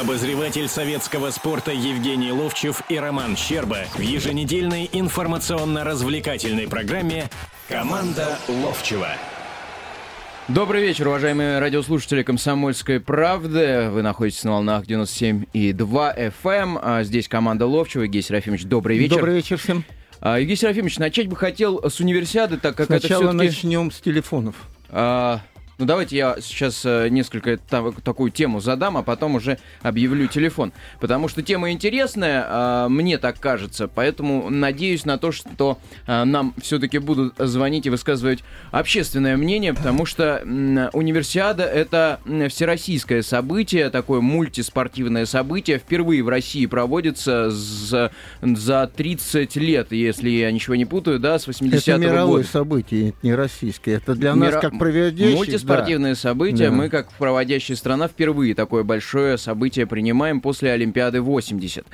Обозреватель советского спорта Евгений Ловчев и Роман Щерба в еженедельной информационно-развлекательной программе «Команда Ловчева». Добрый вечер, уважаемые радиослушатели «Комсомольской правды». Вы находитесь на волнах 97,2 FM. А здесь команда Ловчева. Евгений Серафимович, добрый вечер. Добрый вечер всем. А, Евгений Серафимович, начать бы хотел с универсиады, так как Сначала это все-таки... начнем с телефонов. А, ну, давайте я сейчас э, несколько та- такую тему задам, а потом уже объявлю телефон. Потому что тема интересная, а, мне так кажется, поэтому надеюсь на то, что а, нам все-таки будут звонить и высказывать общественное мнение, потому что универсиада — это всероссийское событие, такое мультиспортивное событие, впервые в России проводится за, за 30 лет, если я ничего не путаю, да, с 80-го Это мировое года. событие, не российское. Это для нас, Мира- как проводящих, Мультиспортивное событие. Да. Мы, как проводящая страна, впервые такое большое событие принимаем после Олимпиады 80.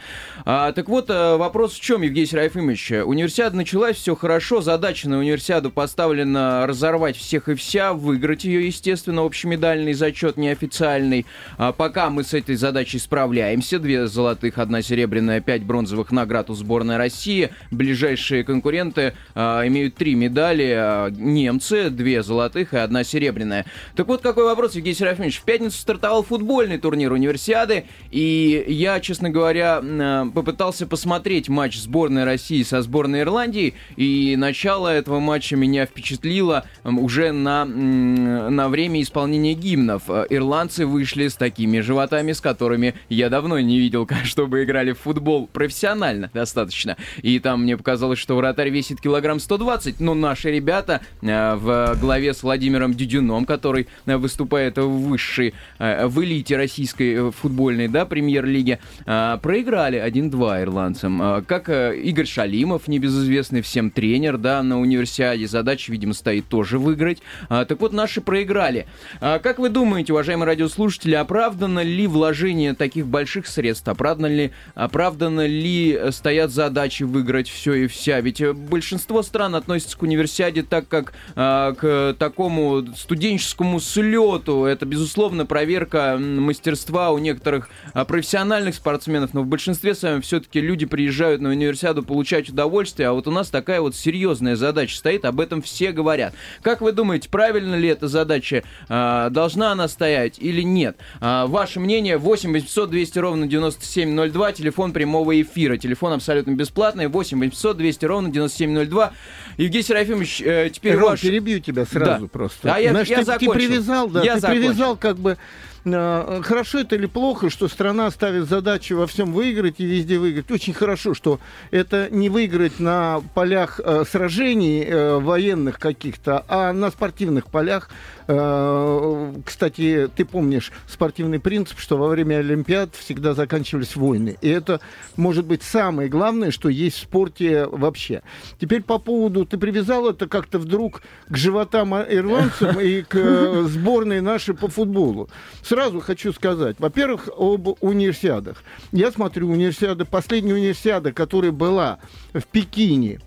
А, так вот, э, вопрос в чем, Евгений Серафимович? Универсиада началась, все хорошо. Задача на универсиаду поставлена разорвать всех и вся, выиграть ее, естественно, общемедальный зачет неофициальный. А пока мы с этой задачей справляемся. Две золотых, одна серебряная, пять бронзовых наград у сборной России. Ближайшие конкуренты а, имеют три медали. а, немцы, две золотых и одна серебряная. Так вот, какой вопрос, Евгений Серафимович. В пятницу стартовал футбольный турнир универсиады, и я, честно говоря, а, попытался посмотреть матч сборной России со сборной Ирландии, и начало этого матча меня впечатлило уже на, на время исполнения гимнов. Э, Ирландцы вышли с такими животами, с которыми я давно не видел, чтобы играли в футбол профессионально достаточно. И там мне показалось, что вратарь весит килограмм 120, но наши ребята э, в главе с Владимиром Дюдюном, который э, выступает в высшей, э, в элите российской э, футбольной, да, премьер-лиги, проиграли 1-2 ирландцам. Как Игорь Шалимов, небезызвестный всем тренер, да, на универсиаде, задача, видимо, стоит тоже выиграть. Так вот, наши проиграли. Как вы думаете, уважаемые радиослушатели, оправдано ли вложение таких больших средств? Оправдано ли, оправдано ли стоят задачи выиграть все и вся? Ведь большинство стран относятся к универсиаде так, как к такому студенческому слету. Это, безусловно, проверка мастерства у некоторых а, профессиональных спортсменов, но в большинстве своем все-таки люди приезжают на универсиаду получать удовольствие, а вот у нас такая вот серьезная задача стоит, об этом все говорят. Как вы думаете, правильно ли эта задача? А, должна она стоять или нет? А, ваше мнение 8 800 200 ровно 9702, телефон прямого эфира. Телефон абсолютно бесплатный, 8 800 200 ровно 9702. Евгений Серафимович, э, теперь Ром, ваш... перебью тебя сразу Да. просто. А я- Знаешь, я ты, ты закончил. привязал, да, Я ты закончил. привязал как бы хорошо это или плохо, что страна ставит задачу во всем выиграть и везде выиграть. Очень хорошо, что это не выиграть на полях э, сражений э, военных каких-то, а на спортивных полях. Э, кстати, ты помнишь спортивный принцип, что во время Олимпиад всегда заканчивались войны. И это может быть самое главное, что есть в спорте вообще. Теперь по поводу, ты привязал это как-то вдруг к животам а, ирландцам и к э, сборной нашей по футболу. Сразу хочу сказать, во-первых, об универсиадах. Я смотрю универсиада, последняя универсиада, которая была в Пекине,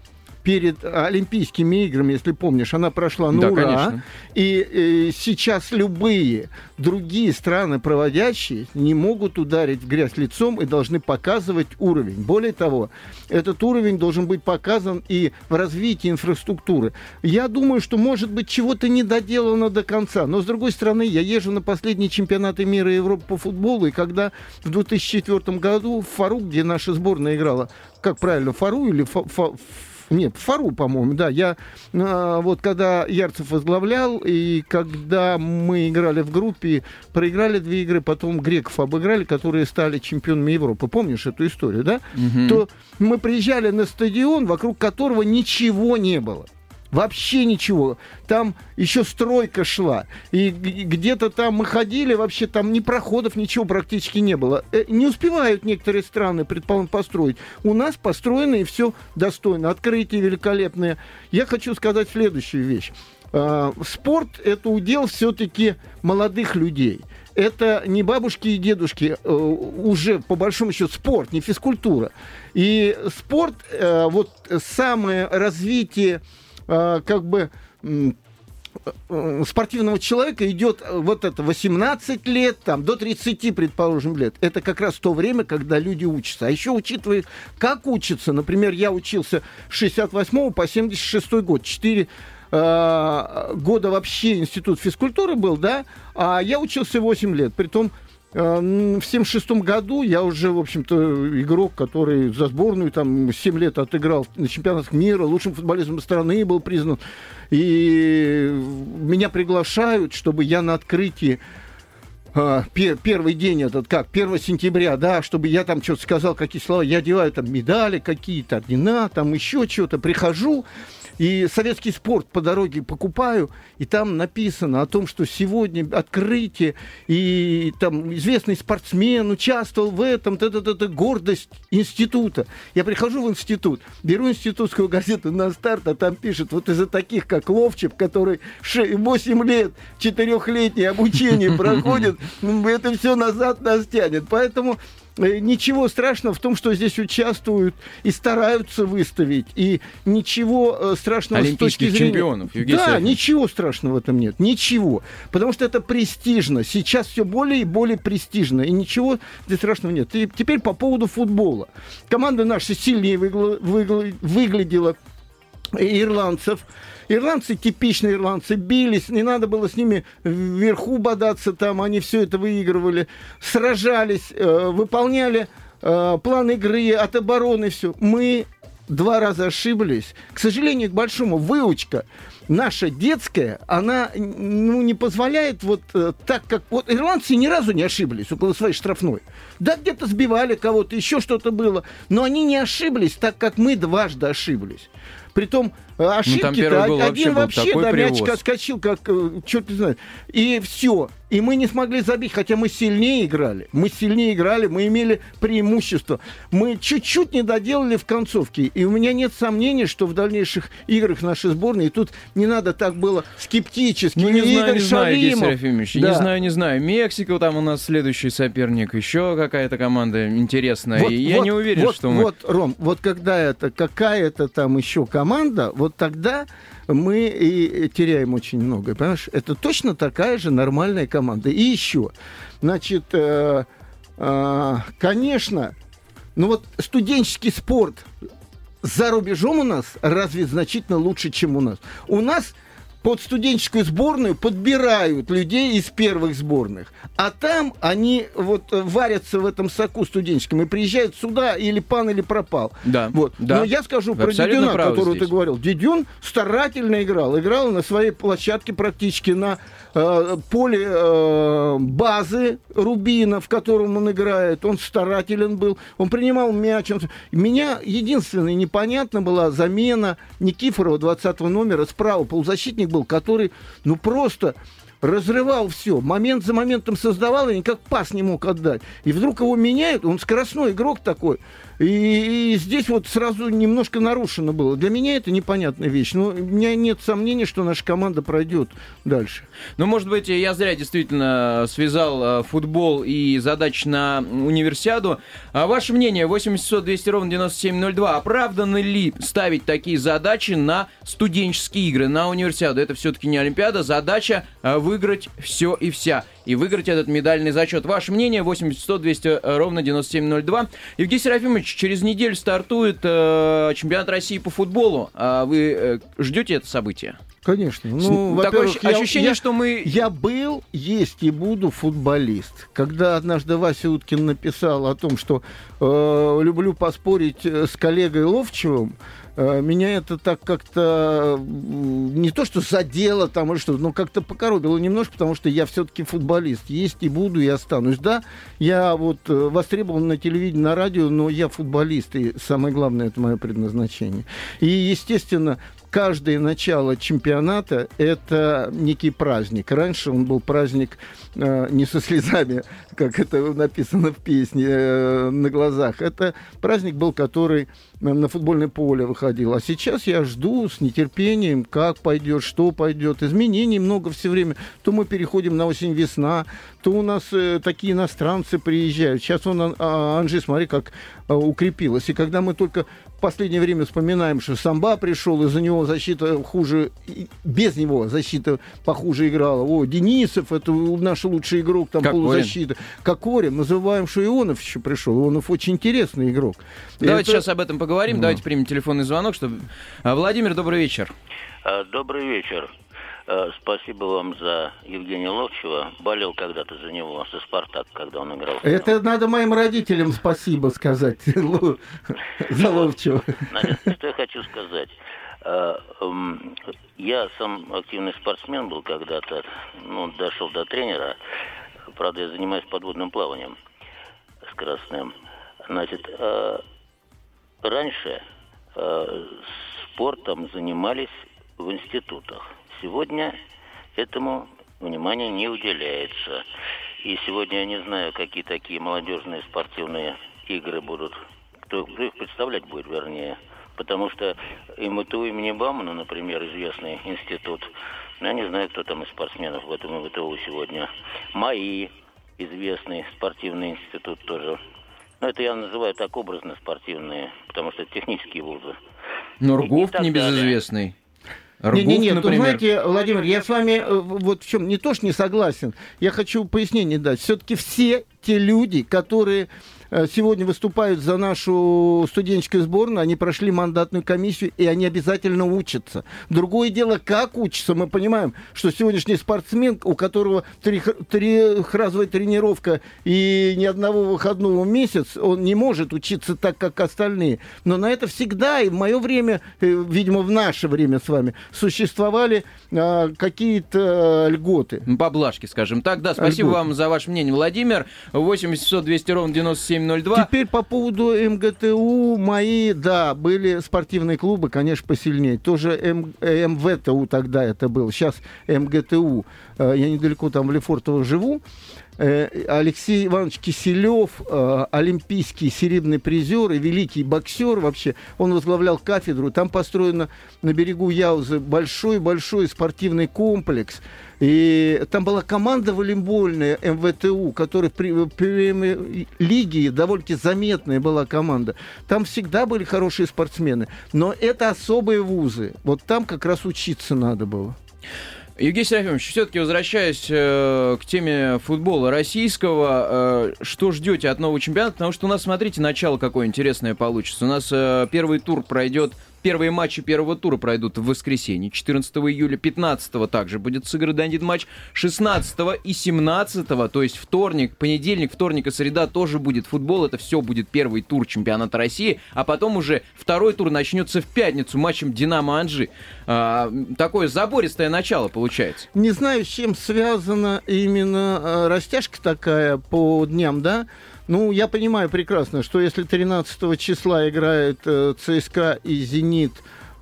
перед Олимпийскими играми, если помнишь, она прошла на Да, ура. конечно. И э, сейчас любые другие страны проводящие не могут ударить в грязь лицом и должны показывать уровень. Более того, этот уровень должен быть показан и в развитии инфраструктуры. Я думаю, что, может быть, чего-то не доделано до конца. Но, с другой стороны, я езжу на последние чемпионаты мира и Европы по футболу, и когда в 2004 году в Фару, где наша сборная играла, как правильно, Фару или Фа- Фа- нет, Фару, по-моему, да. Я а, вот когда Ярцев возглавлял, и когда мы играли в группе, проиграли две игры, потом греков обыграли, которые стали чемпионами Европы. Помнишь эту историю, да? Мгм. То мы приезжали на стадион, вокруг которого ничего не было. Вообще ничего. Там еще стройка шла. И где-то там мы ходили, вообще там ни проходов, ничего практически не было. Э, Не успевают некоторые страны, предположим, построить. У нас построено и все достойно. Открытие великолепное. Я хочу сказать следующую вещь. А, Спорт – это удел все-таки молодых людей. Это не бабушки и дедушки, э, уже по большому счету спорт, не физкультура. И спорт, э, вот самое развитие, э, как бы э, спортивного человека идет э, вот это 18 лет, там, до 30, предположим, лет. Это как раз то время, когда люди учатся. А еще учитывая, как учатся. Например, я учился с 68 по 76 год. 4 э, года вообще институт физкультуры был, да, а я учился 8 лет. Притом в 76 году я уже, в общем-то, игрок, который за сборную там 7 лет отыграл на чемпионатах мира, лучшим футболистом страны был признан. И меня приглашают, чтобы я на открытии а, первый день этот, как, 1 сентября, да, чтобы я там что-то сказал, какие слова, я одеваю там медали какие-то, ордена, там еще что-то, прихожу, и советский спорт по дороге покупаю, и там написано о том, что сегодня открытие, и там известный спортсмен участвовал в этом, это, это, это гордость института. Я прихожу в институт, беру институтскую газету на старт, а там пишет, вот из-за таких, как Ловчев, который 8 лет, четырехлетнее обучение проходит, это все назад нас тянет. Поэтому ничего страшного в том, что здесь участвуют и стараются выставить, и ничего э, страшного с точки зрения... чемпионов, Евгений Да, Сергеевич. ничего страшного в этом нет, ничего. Потому что это престижно. Сейчас все более и более престижно, и ничего здесь страшного нет. И теперь по поводу футбола. Команда наша сильнее выгла... Выгла... выглядела ирландцев. Ирландцы, типичные ирландцы, бились, не надо было с ними вверху бодаться там, они все это выигрывали, сражались, э, выполняли э, план игры от обороны, все. Мы два раза ошиблись. К сожалению, к большому, выучка наша детская, она ну, не позволяет вот э, так, как... Вот ирландцы ни разу не ошиблись около своей штрафной. Да, где-то сбивали кого-то, еще что-то было. Но они не ошиблись так, как мы дважды ошиблись. Притом э, ошибки-то ну, один вообще, да, привоз. мячик отскочил, как э, черт не знает. И все. И мы не смогли забить, хотя мы сильнее играли. Мы сильнее играли, мы имели преимущество. Мы чуть-чуть не доделали в концовке. И у меня нет сомнений, что в дальнейших играх нашей сборной, и тут не надо так было скептически. Ну, не Игорь знаю, не знаю, Серафимович, да. не знаю, не знаю. Мексика, там у нас следующий соперник, еще какая-то команда интересная. Вот, и я не уверен, вот, что мы... Вот, Ром, вот когда это какая-то там еще команда, вот тогда мы и теряем очень много. Понимаешь, это точно такая же нормальная команда. И еще, значит, э, э, конечно, ну вот студенческий спорт за рубежом у нас разве значительно лучше, чем у нас. У нас под студенческую сборную подбирают людей из первых сборных. А там они вот варятся в этом соку студенческом и приезжают сюда или пан, или пропал. Да, вот. да. Но я скажу Вы про Дидюна, которого здесь. ты говорил. Дидюн старательно играл. Играл на своей площадке практически на э, поле э, базы Рубина, в котором он играет. Он старателен был. Он принимал мяч. Он... Меня единственное непонятно была замена Никифорова 20 номера справа. Полузащитник был, который, ну, просто разрывал все, момент за моментом создавал и никак пас не мог отдать. И вдруг его меняют, он скоростной игрок такой. И, и здесь вот сразу немножко нарушено было. Для меня это непонятная вещь. Но у меня нет сомнений, что наша команда пройдет дальше. Ну, может быть, я зря действительно связал э, футбол и задач на универсиаду. А ваше мнение, 800 200 ровно 9702. Оправданы ли ставить такие задачи на студенческие игры, на универсиаду? Это все-таки не Олимпиада. Задача э, выиграть все и вся и выиграть этот медальный зачет. Ваше мнение 8 100 200 ровно 9702. Евгений Серафимович, через неделю стартует э, чемпионат России по футболу. А вы э, ждете это событие? Конечно. Ну, Такое ощущение, я, что мы... Я был, есть и буду футболист. Когда однажды Вася Уткин написал о том, что э, люблю поспорить э, с коллегой Ловчевым, Э, меня это так как-то не то что задело там или что, но как-то покоробило немножко, потому что я все-таки футболист. Есть и буду, и останусь. Да, я вот э, востребован на телевидении, на радио, но я футболист, и самое главное, это мое предназначение. И, естественно, каждое начало чемпионата – это некий праздник. Раньше он был праздник э, не со слезами, как это написано в песне, э, на глазах. Это праздник был, который на футбольное поле выходил. А сейчас я жду с нетерпением, как пойдет, что пойдет. Изменений много все время. То мы переходим на осень-весна, то у нас э, такие иностранцы приезжают. Сейчас он, а, Анжи, смотри, как а, укрепилась. И когда мы только в последнее время вспоминаем, что Самба пришел, из-за него защита хуже, без него защита похуже играла. О, Денисов, это наш лучший игрок, там Кокорин. полузащита. Кокорин, называем, что Ионов еще пришел. Ионов очень интересный игрок. Давайте Это- сейчас об этом поговорим. Давайте примем телефонный звонок, чтобы... А, Владимир, добрый вечер. А, Добрый вечер. А, Спасибо вам за Евгения Ловчева. Болел когда-то за него, за «Спартак», когда он играл. Это надо моим родителям спасибо сказать. За Ловчева. Что я хочу сказать. А, м, Я сам активный спортсмен был когда-то, ну, дошел до тренера. Правда, я занимаюсь подводным плаванием скоростным. Значит, а, раньше спортом занимались в институтах. Сегодня этому внимания не уделяется. И сегодня я не знаю, какие такие молодежные спортивные игры будут. Кто, кто их представлять будет, вернее. Потому что МВТУ имени Баумана, например, известный институт, ну, я не знаю, кто там из спортсменов в этом МВТУ сегодня. МАИ, известный спортивный институт тоже. Ну, это я называю так образно спортивные, потому что это технические вузы. Ну, так небезызвестный. Ргов, Не, не, нет, тут, например. знаете, Владимир, я с вами э, вот в чем не то, что не согласен, я хочу пояснение дать. Все-таки все те люди, которые сегодня выступают за нашу студенческую сборную, они прошли мандатную комиссию, и они обязательно учатся. Другое дело, как учатся. Мы понимаем, что сегодняшний спортсмен, у которого трех- трехразовая тренировка и ни одного выходного в месяц, он не может учиться так, как остальные. Но на это всегда, и в мое время, э, видимо, в наше время с вами, существовали а, какие-то льготы. Поблажки, скажем так. Да, спасибо Льготы. вам за ваше мнение, Владимир. 8 800 200 ровно 9702. Теперь по поводу МГТУ мои, да, были спортивные клубы, конечно, посильнее. Тоже М- э, МВТУ тогда это был, сейчас МГТУ. Э, Я недалеко там в Лефортово живу. Э, Алексей Иванович Киселев, э, олимпийский серебряный призер и великий боксер вообще, он возглавлял кафедру. Там построено на берегу Яузы большой-большой спортивный комплекс. И там была команда волейбольная МВТУ, которая при, при лиге довольно-таки заметная была команда. Там всегда были хорошие спортсмены. Но это особые вузы. Вот там как раз учиться надо было. Евгений Серафимович, все-таки возвращаясь э, к теме футбола российского, э, что ждете от нового чемпионата? Потому что у нас, смотрите, начало какое интересное получится. У нас э, первый тур пройдет, первые матчи первого тура пройдут в воскресенье, 14 июля, 15 также будет сыгран один матч, 16 и 17, то есть вторник, понедельник, вторник и среда тоже будет футбол, это все будет первый тур чемпионата России, а потом уже второй тур начнется в пятницу матчем Динамо Анжи. А, такое забористое начало получается. Не знаю, с чем связана именно э, растяжка такая по дням, да? Ну, я понимаю прекрасно, что если 13 числа играет э, ЦСКА и «Зенит»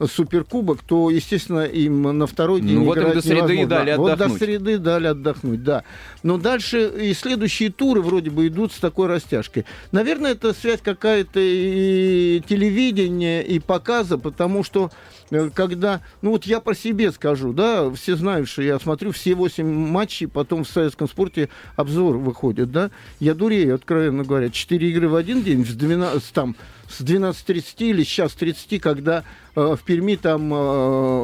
суперкубок, то, естественно, им на второй день Ну, вот им до среды невозможно. дали Вот до отдохнуть. среды дали отдохнуть, да. Но дальше и следующие туры вроде бы идут с такой растяжкой. Наверное, это связь какая-то и телевидения, и показа, потому что э, когда, ну вот я по себе скажу, да, все знают, что я смотрю все 8 матчей, потом в советском спорте обзор выходит, да, я дурею, откровенно говоря, 4 игры в один день, с 12, там, с 12.30 или сейчас 30, когда э, в Перми там э,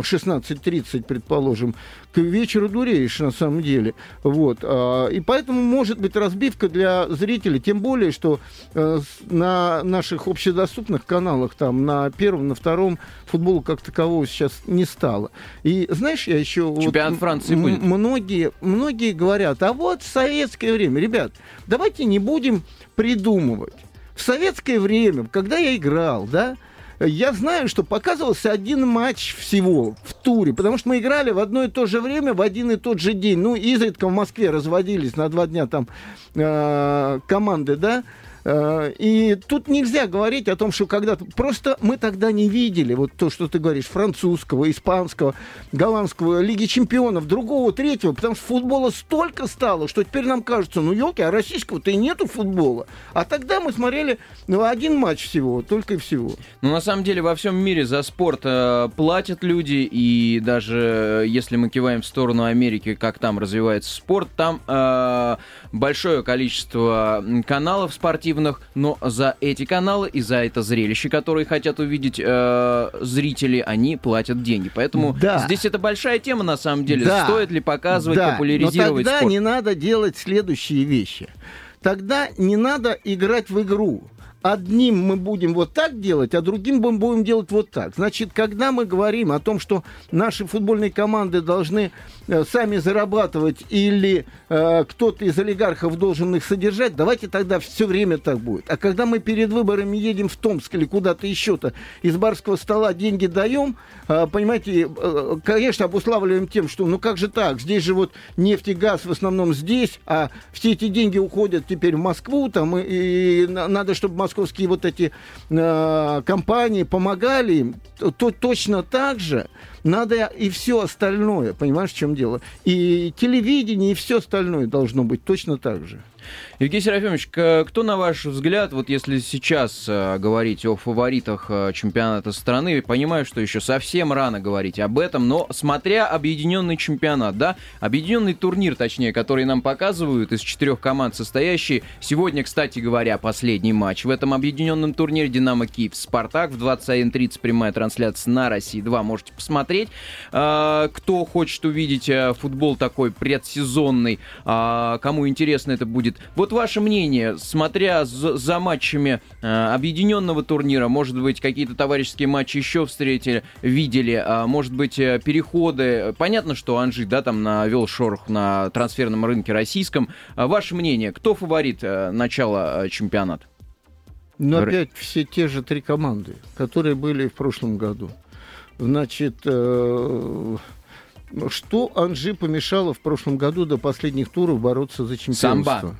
16.30, предположим, к вечеру дуреешь на самом деле. Вот. а, и поэтому может быть разбивка для зрителей, тем более, что э, на наших общедоступных каналах, там, на первом, на втором футбола как такового сейчас не стало. И знаешь, я еще... вот Чемпионат Франции м- будет. Многие, многие говорят, а вот в советское время, ребят, давайте не будем придумывать. В советское время, когда я играл, да, я знаю, что показывался один матч всего в туре, потому что мы играли в одно и то же время, в один и тот же день. Ну, изредка в Москве разводились на два дня там э, команды, да. Э, и тут нельзя говорить о том, что когда-то... Просто мы тогда не видели вот то, что ты говоришь, французского, испанского, голландского, Лиги чемпионов, другого, третьего, потому что футбола столько стало, что теперь нам кажется, ну, елки, а российского-то и нету футбола. А тогда мы смотрели ну, один матч всего, только и всего. Ну, на самом деле, во всем мире за спорт э, платят люди, и даже э, если мы киваем в сторону Америки, как там развивается спорт, там э, большое количество каналов спортивных, но за эти каналы и за это зрелище, которое хотят увидеть э, зрители, они платят деньги. Поэтому да. здесь это большая тема на самом деле. Да. Стоит ли показывать, да. популяризировать но тогда спорт? не надо делать следующие вещи. Тогда не надо играть в игру одним мы будем вот так делать, а другим мы будем делать вот так. Значит, когда мы говорим о том, что наши футбольные команды должны э, сами зарабатывать или э, кто-то из олигархов должен их содержать, давайте тогда все время так будет. А когда мы перед выборами едем в Томск или куда-то еще-то, из барского стола деньги даем, э, понимаете, э, конечно, обуславливаем тем, что ну как же так, здесь же вот нефть и газ в основном здесь, а все эти деньги уходят теперь в Москву, там, и, и надо, чтобы московские вот эти э, компании помогали им, то точно так же надо и все остальное, понимаешь, в чем дело? И телевидение, и все остальное должно быть точно так же. Евгений Серафимович, кто, на ваш взгляд, вот если сейчас э, говорить о фаворитах э, чемпионата страны, понимаю, что еще совсем рано говорить об этом, но смотря объединенный чемпионат, да, объединенный турнир, точнее, который нам показывают из четырех команд состоящий, сегодня, кстати говоря, последний матч в этом объединенном турнире «Динамо Киев» «Спартак» в 21.30 прямая трансляция на России 2, можете посмотреть. Э, кто хочет увидеть э, футбол такой предсезонный, э, кому интересно это будет вот ваше мнение, смотря за, матчами э, объединенного турнира, может быть, какие-то товарищеские матчи еще встретили, видели, э, может быть, переходы. Понятно, что Анжи, да, там навел шорох на трансферном рынке российском. А ваше мнение, кто фаворит начала чемпионата? Ну, опять все те же три команды, которые были в прошлом году. Значит, э, что Анжи помешало в прошлом году до последних туров бороться за чемпионство? Самба.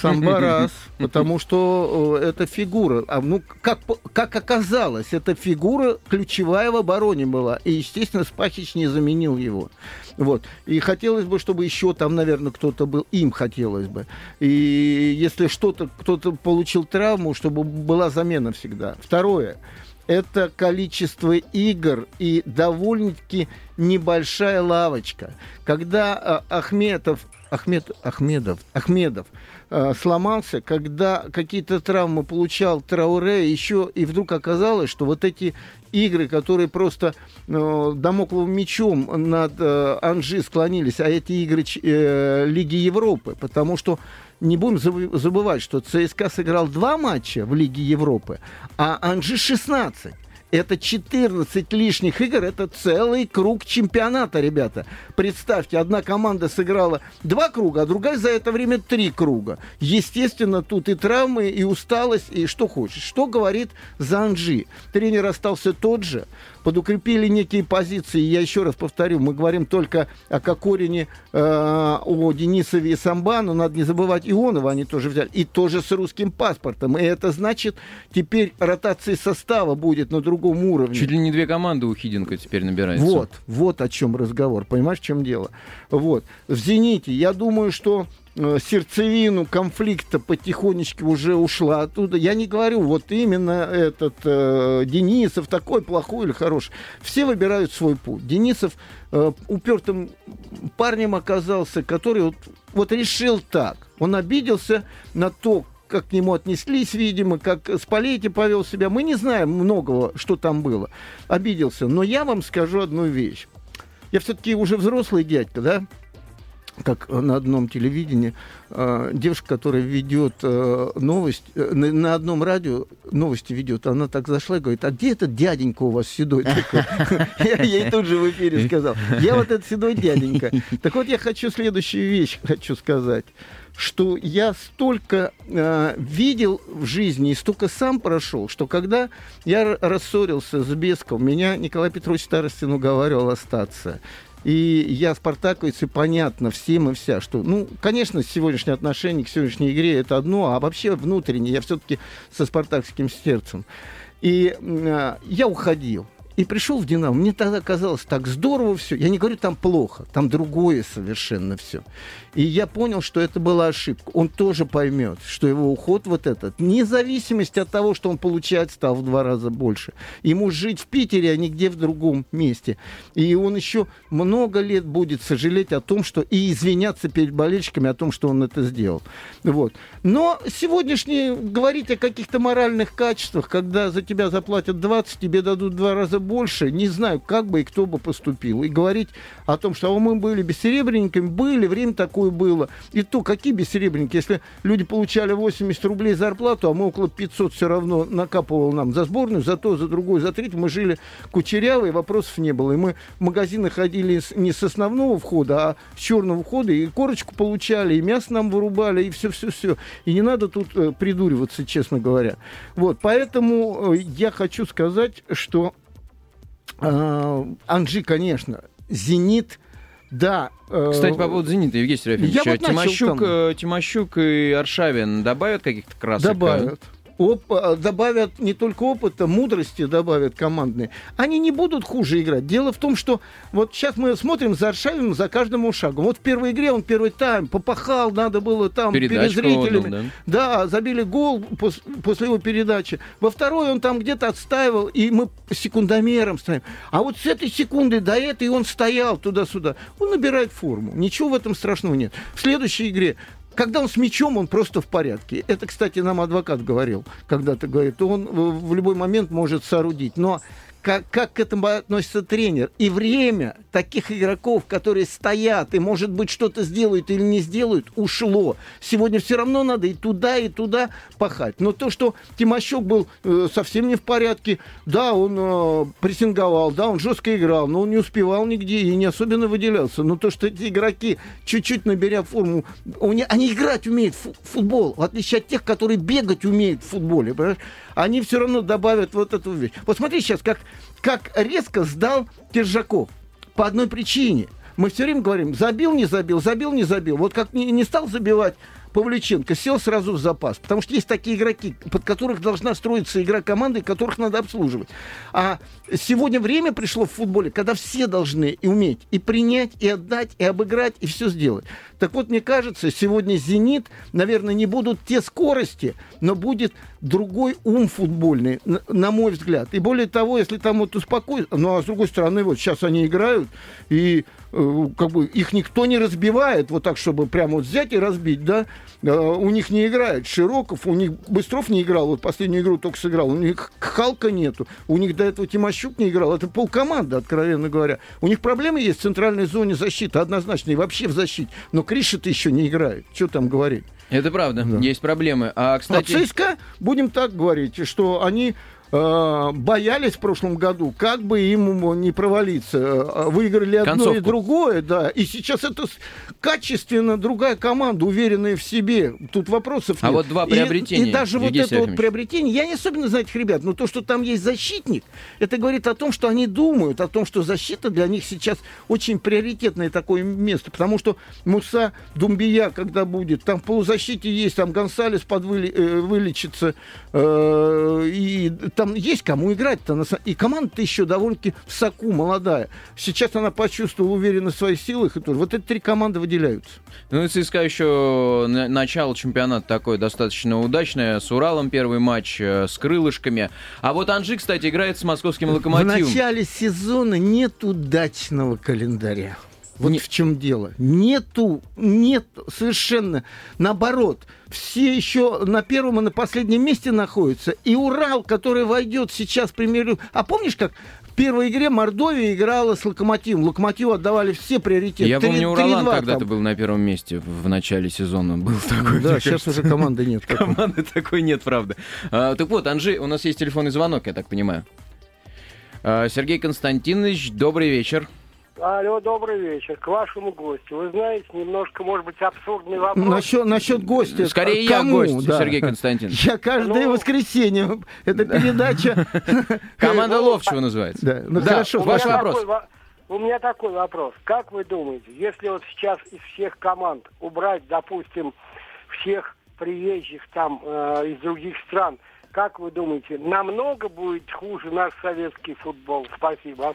Самбарас, потому что э, это фигура. А, ну, как, как оказалось, эта фигура ключевая в обороне была. И, естественно, Спахич не заменил его. Вот. И хотелось бы, чтобы еще там, наверное, кто-то был. Им хотелось бы. И если что-то, кто-то получил травму, чтобы была замена всегда. Второе это количество игр и довольно-таки небольшая лавочка. Когда э, Ахметов Ахмед, Ахмедов, Ахмедов э, сломался, когда какие-то травмы получал Трауре, еще и вдруг оказалось, что вот эти игры, которые просто э, домокловым мечом над э, Анжи склонились, а эти игры э, Лиги Европы, потому что не будем забывать, что ЦСКА сыграл два матча в Лиге Европы, а Анжи 16 это 14 лишних игр, это целый круг чемпионата, ребята. Представьте, одна команда сыграла два круга, а другая за это время три круга. Естественно, тут и травмы, и усталость, и что хочешь. Что говорит Занжи? Тренер остался тот же, подукрепили некие позиции. Я еще раз повторю, мы говорим только о Кокорине, э, о Денисове и Самба, но надо не забывать Ионова, они тоже взяли. И тоже с русским паспортом. И это значит, теперь ротация состава будет на другом уровне. Чуть ли не две команды у Хиденко теперь набирается. Вот, вот о чем разговор. Понимаешь, в чем дело? Вот. В «Зените» я думаю, что сердцевину конфликта потихонечку уже ушла оттуда. Я не говорю, вот именно этот э, Денисов такой плохой или хороший. Все выбирают свой путь. Денисов э, упертым парнем оказался, который вот, вот решил так. Он обиделся на то, как к нему отнеслись, видимо, как Спалетти повел себя. Мы не знаем многого, что там было. Обиделся. Но я вам скажу одну вещь. Я все-таки уже взрослый дядька, да? Как на одном телевидении э, девушка, которая ведет э, новость, э, на, одном радио новости ведет, она так зашла и говорит, а где этот дяденька у вас седой такой? Я ей тут же в эфире сказал, я вот этот седой дяденька. Так вот, я хочу следующую вещь хочу сказать что я столько э, видел в жизни и столько сам прошел, что когда я рассорился с Беском, меня Николай Петрович Старостин уговаривал остаться. И я спартаковец, и понятно всем и вся, что, ну, конечно, сегодняшнее отношение к сегодняшней игре это одно, а вообще внутренне я все-таки со спартакским сердцем. И э, я уходил. И пришел в «Динамо». Мне тогда казалось так здорово все. Я не говорю, там плохо. Там другое совершенно все. И я понял, что это была ошибка. Он тоже поймет, что его уход вот этот, вне зависимости от того, что он получает, стал в два раза больше. Ему жить в Питере, а нигде в другом месте. И он еще много лет будет сожалеть о том, что... И извиняться перед болельщиками о том, что он это сделал. Вот. Но сегодняшнее говорить о каких-то моральных качествах, когда за тебя заплатят 20, тебе дадут в два раза больше, не знаю, как бы и кто бы поступил. И говорить о том, что а мы были бессеребренниками, были, время такое было. И то, какие бессеребренники, если люди получали 80 рублей зарплату, а мы около 500 все равно накапывал нам за сборную, за то, за другую, за третью, мы жили кучеряво, и вопросов не было. И мы в магазины ходили не с основного входа, а с черного входа, и корочку получали, и мясо нам вырубали, и все-все-все. И не надо тут э, придуриваться, честно говоря. Вот, поэтому э, я хочу сказать, что э, Анжи, конечно, «Зенит», да. Э, Кстати, по поводу «Зенита», Евгений Серафимович, я вот Тимощук, э, Тимощук и Аршавин добавят каких-то красок? Добавят оп- а, добавят не только опыта, мудрости добавят командные, они не будут хуже играть. Дело в том, что вот сейчас мы смотрим за Аршавиным за каждым шагом. Вот в первой игре он первый тайм попахал, надо было там Передачку перед зрителями. Отдал, да? да, забили гол пос- после его передачи. Во второй он там где-то отстаивал, и мы секундомером стоим. А вот с этой секунды до этой он стоял туда-сюда. Он набирает форму. Ничего в этом страшного нет. В следующей игре когда он с мячом, он просто в порядке. Это, кстати, нам адвокат говорил когда-то, говорит, он в любой момент может соорудить. Но как, как к этому относится тренер. И время таких игроков, которые стоят и, может быть, что-то сделают или не сделают, ушло. Сегодня все равно надо и туда, и туда пахать. Но то, что Тимощук был э, совсем не в порядке, да, он э, прессинговал, да, он жестко играл, но он не успевал нигде и не особенно выделялся. Но то, что эти игроки, чуть-чуть наберя форму, они, они играть умеют в футбол, в отличие от тех, которые бегать умеют в футболе, понимаешь? они все равно добавят вот эту вещь. Вот смотри сейчас, как, как резко сдал Киржаков. По одной причине. Мы все время говорим, забил, не забил, забил, не забил. Вот как не, не стал забивать Павлюченко сел сразу в запас. Потому что есть такие игроки, под которых должна строиться игра команды, которых надо обслуживать. А сегодня время пришло в футболе, когда все должны и уметь и принять, и отдать, и обыграть, и все сделать. Так вот, мне кажется, сегодня «Зенит», наверное, не будут те скорости, но будет другой ум футбольный, на, мой взгляд. И более того, если там вот успокоить, ну а с другой стороны, вот сейчас они играют, и э, как бы их никто не разбивает, вот так, чтобы прямо вот взять и разбить, да, э, у них не играет Широков, у них Быстров не играл, вот последнюю игру только сыграл, у них Халка нету, у них до этого Тимощук не играл, это полкоманды, откровенно говоря. У них проблемы есть в центральной зоне защиты, однозначно, и вообще в защите, но Криша-то еще не играет, что там говорить. Это правда, да. есть проблемы. А, кстати... А ЦСКА, будем так говорить, что они боялись в прошлом году, как бы им не провалиться. Э, выиграли одно Концовку. и другое, да. И сейчас это качественно другая команда, уверенная в себе. Тут вопросов а нет. А вот два приобретения. И, и даже Евгений вот это вот приобретение, я не особенно знаю этих ребят, но то, что там есть защитник, это говорит о том, что они думают, о том, что защита для них сейчас очень приоритетное такое место. Потому что Муса Думбия, когда будет, там в полузащите есть, там Гонсалес подвыли, э, вылечится, э, и там есть кому играть-то. И команда-то еще довольно-таки в соку, молодая. Сейчас она почувствовала уверенность в своих силах. И тоже. Вот эти три команды выделяются. Ну и ЦСКА еще начало чемпионата такое достаточно удачное. С Уралом первый матч, э, с крылышками. А вот Анжи, кстати, играет с московским локомотивом. В начале сезона нет удачного календаря. Вот не... в чем дело. Нету, нет совершенно. Наоборот, все еще на первом и на последнем месте находятся. И Урал, который войдет сейчас в премьер А помнишь, как в первой игре Мордовия играла с Локомотивом. Локомотиву отдавали все приоритеты. Я 3, помню, Уралан когда-то был на первом месте в начале сезона. Был такой. Да, сейчас кажется. уже команды нет. Команды такой нет, правда. А, так вот, Анжи, у нас есть телефонный звонок, я так понимаю. А, Сергей Константинович, добрый вечер. Алло, добрый вечер. К вашему гостю. Вы знаете, немножко, может быть, абсурдный вопрос. Насчет, насчет гостя. Скорее Кому? я гость, да. Сергей Константинович. Я каждое ну... воскресенье. Это передача... Команда Ловчева называется. Да, ну хорошо. Ваш вопрос. у меня такой вопрос. Как вы думаете, если вот сейчас из всех команд убрать, допустим, всех приезжих там э, из других стран, как вы думаете, намного будет хуже наш советский футбол? Спасибо.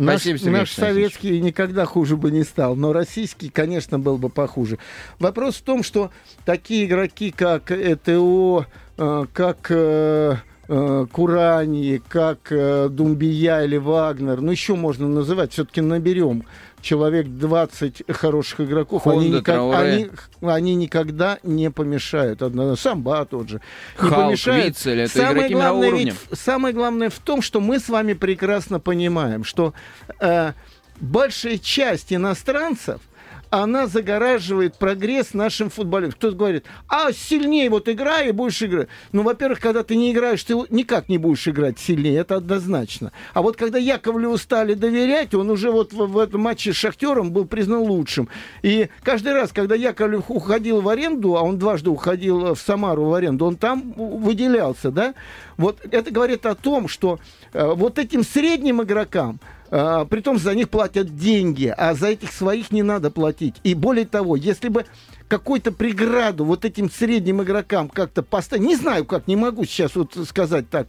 Наш, Спасибо, наш советский никогда хуже бы не стал, но российский, конечно, был бы похуже. Вопрос в том, что такие игроки, как ЭТО, э, как э, э, Курани, как Думбия или Вагнер, ну еще можно называть, все-таки наберем человек 20 хороших игроков, они, Хонда, никак- Трауре. они, они никогда не помешают. Самба тот же. Не Халк, помешают. Вицель, это Самое игроки главное, ведь самое главное в том, что мы с вами прекрасно понимаем, что э, большая часть иностранцев она загораживает прогресс нашим футболистам. Кто-то говорит, а сильнее вот играй и будешь играть. Ну, во-первых, когда ты не играешь, ты никак не будешь играть сильнее, это однозначно. А вот когда Яковлеву стали доверять, он уже вот в, в этом матче с Шахтером был признан лучшим. И каждый раз, когда Яковлев уходил в аренду, а он дважды уходил в Самару в аренду, он там выделялся, да? Вот это говорит о том, что э, вот этим средним игрокам а, притом за них платят деньги, а за этих своих не надо платить. И более того, если бы какую-то преграду вот этим средним игрокам как-то поставить, не знаю как, не могу сейчас вот сказать так,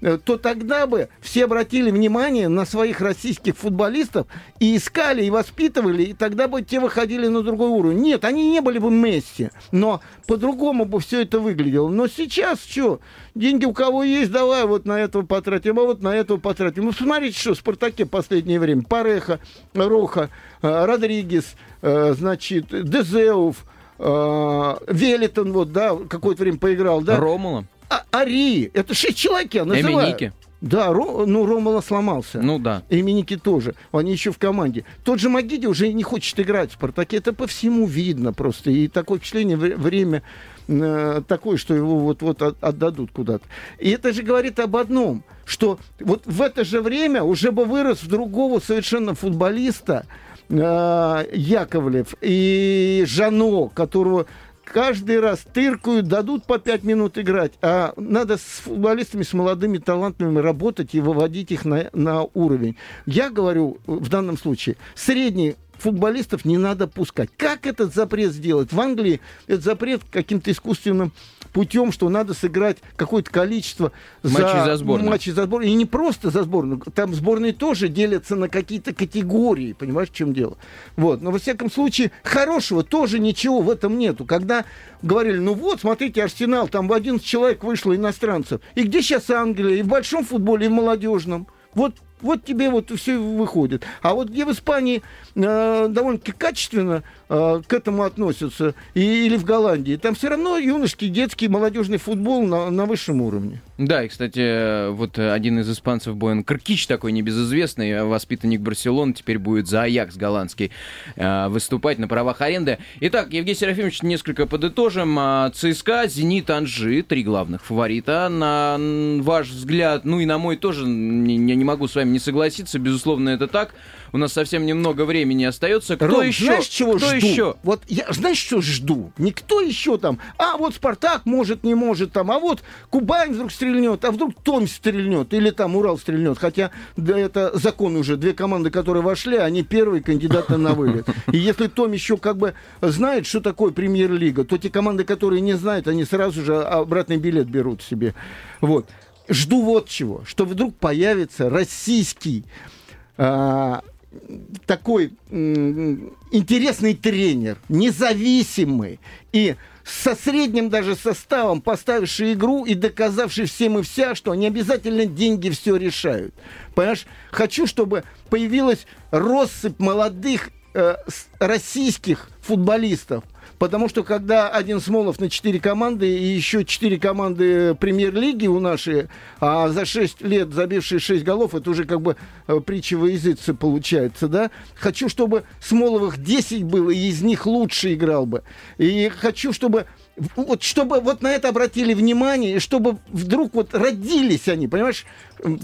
э, то тогда бы все обратили внимание на своих российских футболистов и искали, и воспитывали, и тогда бы те выходили на другой уровень. Нет, они не были бы Месси, но по-другому бы все это выглядело. Но сейчас что? Деньги у кого есть, давай вот на этого потратим, а вот на этого потратим. Ну, смотрите, что в «Спартаке» последнее время. Пареха, Роха, э, Родригес, э, значит, Дезеуф, э, Велитон, вот, да, какое-то время поиграл, да. Ромула. А- Ари, это шесть человек я называю. Эминики. Да, Ро- ну, Ромала сломался. Ну да. И Миники тоже. Они еще в команде. Тот же Магиди уже не хочет играть в «Спартаке». Это по всему видно просто. И такое впечатление, вре- время э, такое, что его вот-вот от- отдадут куда-то. И это же говорит об одном, что вот в это же время уже бы вырос в другого совершенно футболиста Яковлев и Жано, которого каждый раз тыркают, дадут по пять минут играть. А надо с футболистами, с молодыми талантами работать и выводить их на, на уровень. Я говорю в данном случае, средний футболистов не надо пускать. Как этот запрет сделать? В Англии этот запрет каким-то искусственным путем, что надо сыграть какое-то количество Матчей за сборную. матчей за сборную. И не просто за сборную. Там сборные тоже делятся на какие-то категории. Понимаешь, в чем дело? Вот. Но, во всяком случае, хорошего тоже ничего в этом нету. Когда говорили, ну вот, смотрите, Арсенал, там в 11 человек вышло иностранцев. И где сейчас Англия? И в большом футболе, и в молодежном. Вот вот тебе вот все выходит. А вот где в Испании э, довольно-таки качественно э, к этому относятся, и, или в Голландии, там все равно юношеский, детский, молодежный футбол на, на высшем уровне. Да, и, кстати, вот э, один из испанцев, Боэн Кркич, такой небезызвестный, э, воспитанник Барселоны, теперь будет за Аякс голландский выступать на правах аренды. Итак, Евгений Серафимович, несколько подытожим. А, ЦСКА, Зенит, Анжи, три главных фаворита. На ваш взгляд, ну и на мой тоже, не не могу с вами не согласиться, безусловно, это так. У нас совсем немного времени остается. Кто Ром, еще? знаешь, чего Кто жду? еще? Вот я, знаешь, что жду? Никто еще там, а вот Спартак может, не может там, а вот Кубань вдруг стрельнет, а вдруг Том стрельнет, или там Урал стрельнет. Хотя да, это закон уже. Две команды, которые вошли, они первые кандидаты на вылет. И если Том еще как бы знает, что такое премьер-лига, то те команды, которые не знают, они сразу же обратный билет берут себе. Вот. Жду вот чего, что вдруг появится российский а, такой интересный тренер, независимый и со средним даже составом, поставивший игру и доказавший всем и вся, что не обязательно деньги все решают. Понимаешь, хочу, чтобы появилась россыпь молодых э, российских футболистов. Потому что когда один Смолов на четыре команды и еще четыре команды премьер-лиги у нашей, а за шесть лет забившие шесть голов, это уже как бы э, притча во языце получается, да? Хочу, чтобы Смоловых 10 было, и из них лучше играл бы. И хочу, чтобы вот чтобы вот на это обратили внимание, и чтобы вдруг вот родились они, понимаешь,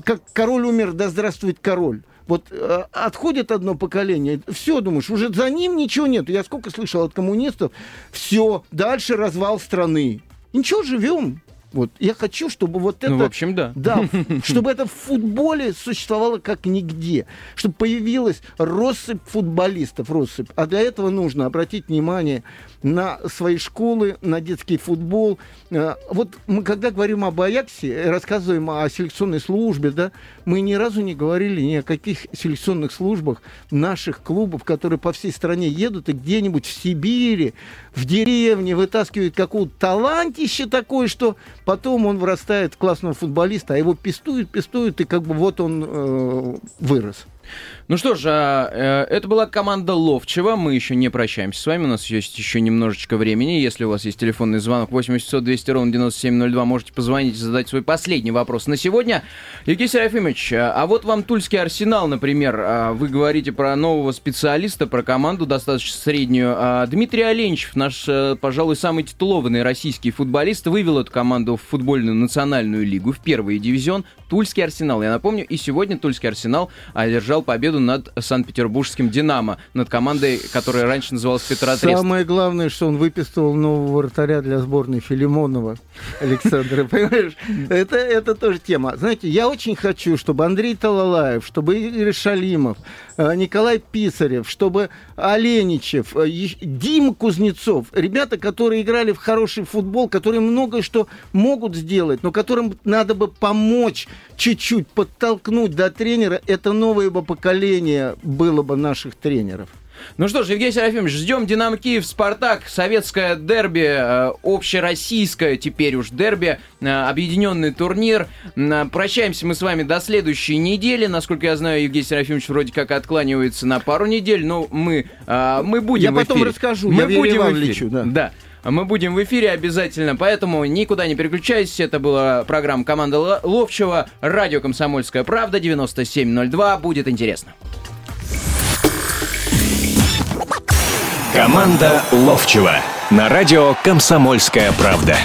как король умер, да здравствует король. Вот э, отходит одно поколение, все, думаешь, уже за ним ничего нет. Я сколько слышал от коммунистов, все, дальше развал страны. Ничего, живем. Вот я хочу, чтобы вот это... Ну, в общем, да. Да, чтобы это в футболе существовало как нигде. Чтобы появилась россыпь футболистов, россыпь. А для этого нужно обратить внимание на свои школы, на детский футбол. Э, вот мы когда говорим об Аяксе, рассказываем о селекционной службе, да, мы ни разу не говорили ни о каких селекционных службах наших клубов, которые по всей стране едут и где-нибудь в Сибири, в деревне вытаскивают какого-то талантище такое, что потом он вырастает классного футболиста, а его пестуют, пестуют, и как бы вот он э, вырос. Ну что ж, а, э, это была команда Ловчева. Мы еще не прощаемся с вами. У нас есть еще немножечко времени. Если у вас есть телефонный звонок 800 200 ровно 9702, можете позвонить и задать свой последний вопрос на сегодня. Евгений Серафимович, а, а вот вам Тульский Арсенал, например. А, вы говорите про нового специалиста, про команду достаточно среднюю. Дмитрий Оленчев, наш, э, пожалуй, самый титулованный российский футболист, вывел эту команду в футбольную национальную лигу, в первый дивизион. Тульский Арсенал, я напомню. И сегодня Тульский Арсенал одержал победу победу над Санкт-Петербургским «Динамо», над командой, которая раньше называлась «Петротрест». Самое главное, что он выписывал нового вратаря для сборной Филимонова Александра, понимаешь? Это, это тоже тема. Знаете, я очень хочу, чтобы Андрей Талалаев, чтобы Игорь Шалимов, э, Николай Писарев, чтобы Оленичев, э, Дима Кузнецов, ребята, которые играли в хороший футбол, которые многое что могут сделать, но которым надо бы помочь чуть-чуть, подтолкнуть до тренера, это новое бы поколение было бы наших тренеров. Ну что ж, Евгений Серафимович, ждем Динамо Киев, Спартак, советское дерби, э, общероссийское теперь уж дерби, э, объединенный турнир. Э, прощаемся мы с вами до следующей недели. Насколько я знаю, Евгений Серафимович вроде как откланивается на пару недель, но мы, мы будем Я потом эфире. расскажу, мы я будем в эфире. лечу, да. да. Мы будем в эфире обязательно, поэтому никуда не переключайтесь. Это была программа «Команда Л- Ловчева», радио «Комсомольская правда», 9702. Будет интересно. Команда Ловчева на радио «Комсомольская правда».